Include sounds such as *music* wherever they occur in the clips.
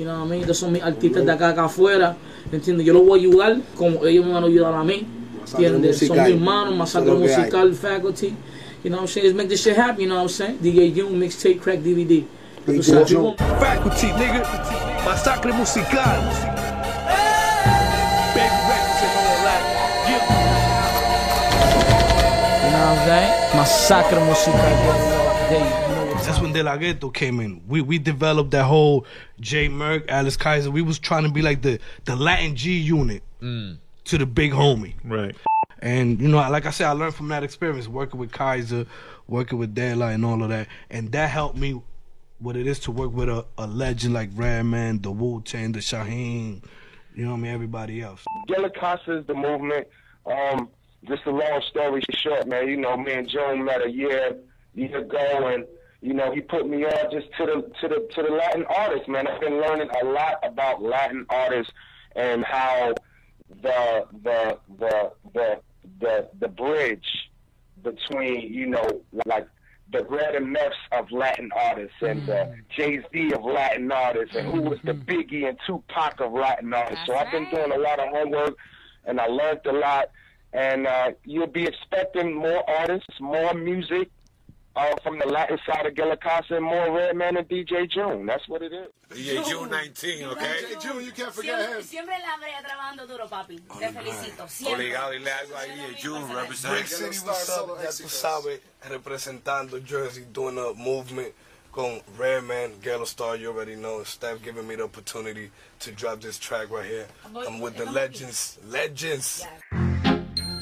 You know what I mean? Estos son mis artistas de acá, acá afuera. ¿Entiendes? Yo los voy a ayudar como ellos me van a ayudar a mí. ¿Entiendes? Son mis hermanos, Masacre Musical, Faculty. You know what I'm saying? Let's make this shit happen, you know what I'm saying? DJ June, mixtape, crack, DVD. Faculty, nigga. Masacre Musical. Baby records and all that. You know what I'm saying? Masacre Musical. Hey, you what's That's when De La Ghetto came in. We we developed that whole J Merck, Alice Kaiser. We was trying to be like the the Latin G unit to the big homie. Right. And you know, like I said, I learned from that experience working with Kaiser, working with Dela, and all of that, and that helped me what it is to work with a, a legend like Redman, the Wu Tang, the Shaheen, you know what I mean, everybody else. Gilla Casa is the movement. Um, just a long story short, man. You know, me and Joe met a year year ago, and you know, he put me on just to the to the to the Latin artists, man. I've been learning a lot about Latin artists and how the the the the the the bridge between you know like the Red and Meths of Latin artists and the Jay Z of Latin artists and who was the Biggie and Tupac of Latin artists. So I've been doing a lot of homework and I learned a lot. And uh, you'll be expecting more artists, more music uh, from the Latin side of Gilla and more Redman and DJ June. That's what it is. DJ June 19, okay? DJ June, you can't forget him. Siempre, siempre la brea trabajando duro, papi. Te felicito. Siempre. Obligado, dile algo ahí, DJ June, Brick. City, what's up? Ya tú sabes, representando Jersey, doing a movement con Redman, Ghetto Star, you already know. Steph giving me the opportunity to drop this track right here. I'm with the legends, legends.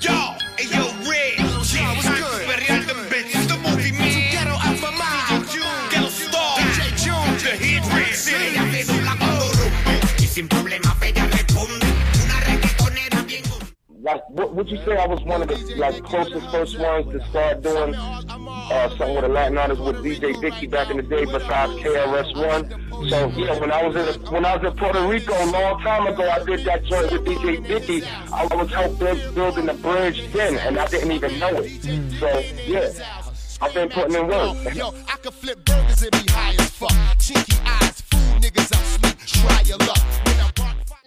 Yo, hey yo, Red. Yeah, what's good? What would you say I was one of the like closest first ones to start doing uh, something with a Latin artist with DJ Dicky back in the day besides KRS One? So yeah, when I was in when I was in Puerto Rico a long time ago, I did that joint with DJ Dicky. I was helping build, building the bridge then, and I didn't even know it. So yeah, I've been putting in work. Yo, I could flip burgers and be high as fuck. Chinky eyes, fool niggas out sleep. Try your luck.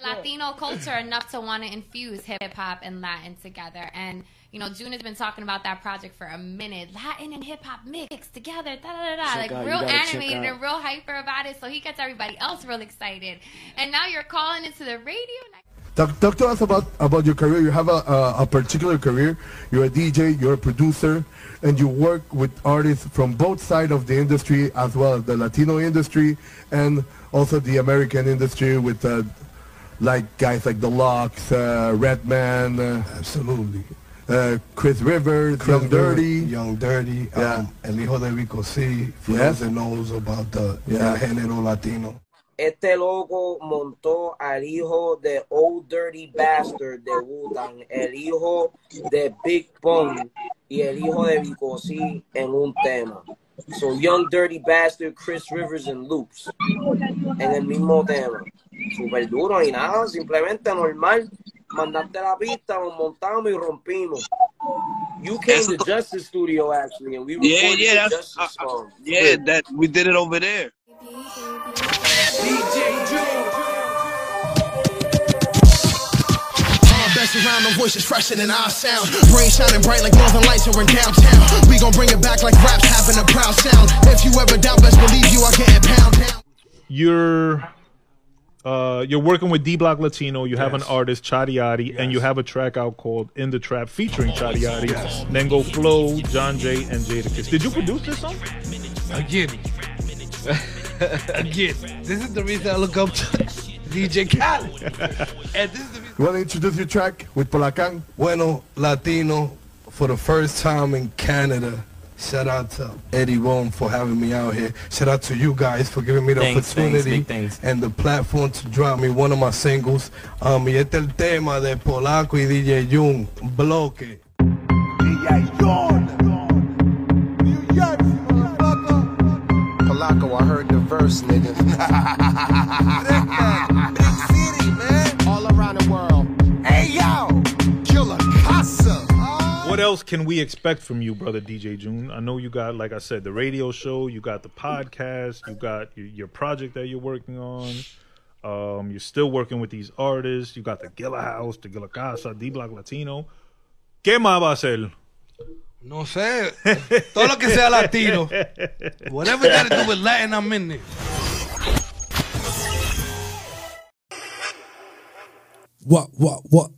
When Latino culture enough to want to infuse hip hop and Latin together. And you know, June has been talking about that project for a minute. Latin and hip hop mixed together, da da da da. Like out, real animated and real hyper about it. So he gets everybody else real excited. And now you're calling into the radio. Talk, talk to us about, about your career. You have a, a, a particular career. You're a DJ, you're a producer, and you work with artists from both sides of the industry, as well as the Latino industry and also the American industry with uh, like guys like The LOX, uh, Redman, uh, Absolutely. uh, Chris Rivers, Young Dirty. Young Dirty. Yeah. Um, El Hijo de Vico C. For Yes. those that knows about the Yeah. el género latino. Este loco montó al hijo de Old Dirty Bastard de Wu-Tang, el hijo de Big Pun y el hijo de Vico C en un tema. So Young Dirty Bastard, Chris Rivers and Loops en el mismo tema. Super duro y nada, simplemente normal. Mandaste la pista, nos montamos y rompimos. You came to Justice Studio actually, and we recorded Yeah, yeah, the that's Justice uh, uh, song. yeah. That we did it over there. DJ June. All best around, the voice is fresher than our sound. Brain shining bright like northern lights are in downtown. We gon' bring it back like rap's having a proud sound. If you ever doubt, best believe you are getting pound down. You're uh, you're working with D Block Latino. You have an Yes. artist, Chadiati, and you have a track out called "In the Trap" featuring Chadiati, Ñengo Flow, John Jay, and Jadakiss. Did you produce this song? Again. *laughs* Again. This is the reason I look up to *laughs* DJ Khaled. and this is the reason. You want to introduce your track with Polacan? Bueno, Latino, for the first time in Canada. Shout out to Eddie Rome for having me out here. Shout out to you guys for giving me the Thanks, thanks, opportunity thanks. and the platform to drop me one of my singles. Um, y este el tema de Polaco y DJ June, Bloque. Polaco, I heard the verse, nigga. *laughs* else can we expect from you, brother DJ June? I know you got, like I said, the radio show. You got the podcast. You got your, your project that you're working on. Um, you're still working with these artists. You got the Gilla House, the Gilla Casa, D Block Latino. ¿Qué más va a hacer? No sé. Todo lo que sea latino. Whatever got to do with Latin, I'm in there. What, what, what?